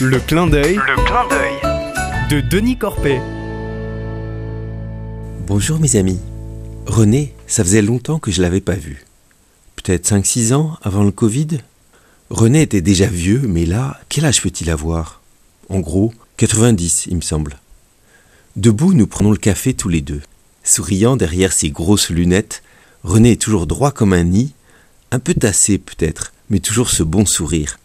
Le clin d'œil Le clin d'œil. de Denis Corpet. Bonjour mes amis. René, ça faisait longtemps que je l'avais pas vu. Peut-être 5-6 ans avant le Covid René était déjà vieux, mais là, quel âge peut-il avoir? En gros, 90, il me semble. Debout, nous prenons le café tous les deux. Souriant derrière ses grosses lunettes, René est toujours droit comme un nid, un peu tassé peut-être, mais toujours ce bon sourire.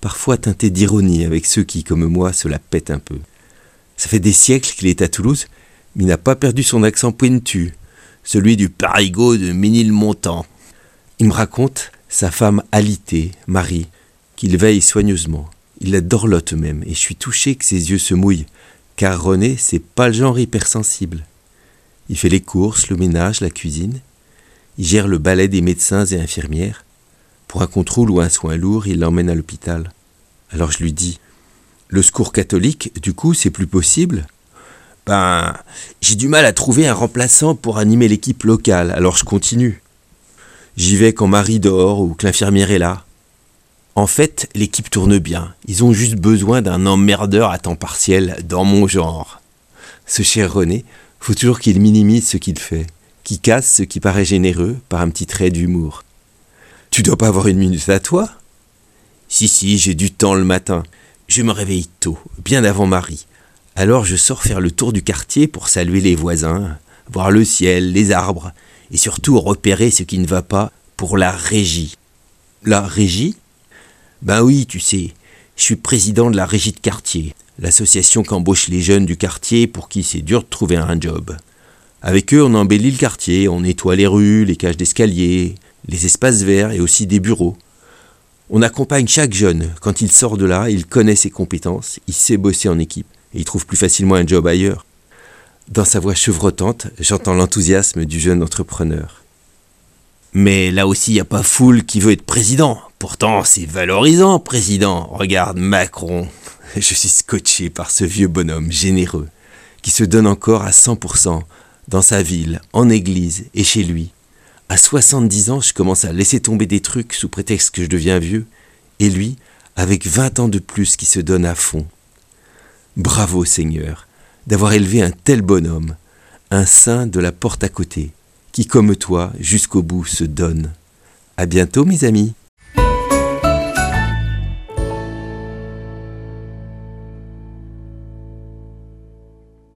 Parfois teinté d'ironie avec ceux qui, comme moi, se la pètent un peu. Ça fait des siècles qu'il est à Toulouse, mais il n'a pas perdu son accent pointu, celui du parigot de Ménilmontant. Il me raconte sa femme alitée, Marie, qu'il veille soigneusement. Il la dorlote même, et je suis touché que ses yeux se mouillent, car René, c'est pas le genre hypersensible. Il fait les courses, le ménage, la cuisine. Il gère le balai des médecins et infirmières. Pour un contrôle ou un soin lourd, il l'emmène à l'hôpital. Alors je lui dis Le secours catholique, du coup, c'est plus possible? Ben, j'ai du mal à trouver un remplaçant pour animer l'équipe locale, alors je continue. J'y vais quand Marie dort ou que l'infirmière est là. En fait, l'équipe tourne bien. Ils ont juste besoin d'un emmerdeur à temps partiel dans mon genre. Ce cher René, faut toujours qu'il minimise ce qu'il fait, qu'il casse ce qui paraît généreux par un petit trait d'humour. Tu dois pas avoir une minute à toi? Si, si, j'ai du temps le matin. Je me réveille tôt, bien avant Marie. Alors je sors faire le tour du quartier pour saluer les voisins, voir le ciel, les arbres, et surtout repérer ce qui ne va pas pour la régie. La régie? Ben oui, tu sais, je suis président de la régie de quartier, l'association qu'embauche les jeunes du quartier pour qui c'est dur de trouver un job. Avec eux, on embellit le quartier, on nettoie les rues, les cages d'escalier, les espaces verts et aussi des bureaux. On accompagne chaque jeune. Quand il sort de là, il connaît ses compétences, il sait bosser en équipe et il trouve plus facilement un job ailleurs. Dans sa voix chevrotante, j'entends l'enthousiasme du jeune entrepreneur. Mais là aussi, il n'y a pas foule qui veut être président. Pourtant, c'est valorisant, président. Regarde Macron. Je suis scotché par ce vieux bonhomme généreux, qui se donne encore à 100% dans sa ville, en église et chez lui. À 70 ans, je commence à laisser tomber des trucs sous prétexte que je deviens vieux, et lui, avec 20 ans de plus, qui se donne à fond. Bravo Seigneur, d'avoir élevé un tel bonhomme, un saint de la porte à côté, qui comme toi, jusqu'au bout, se donne. À bientôt mes amis.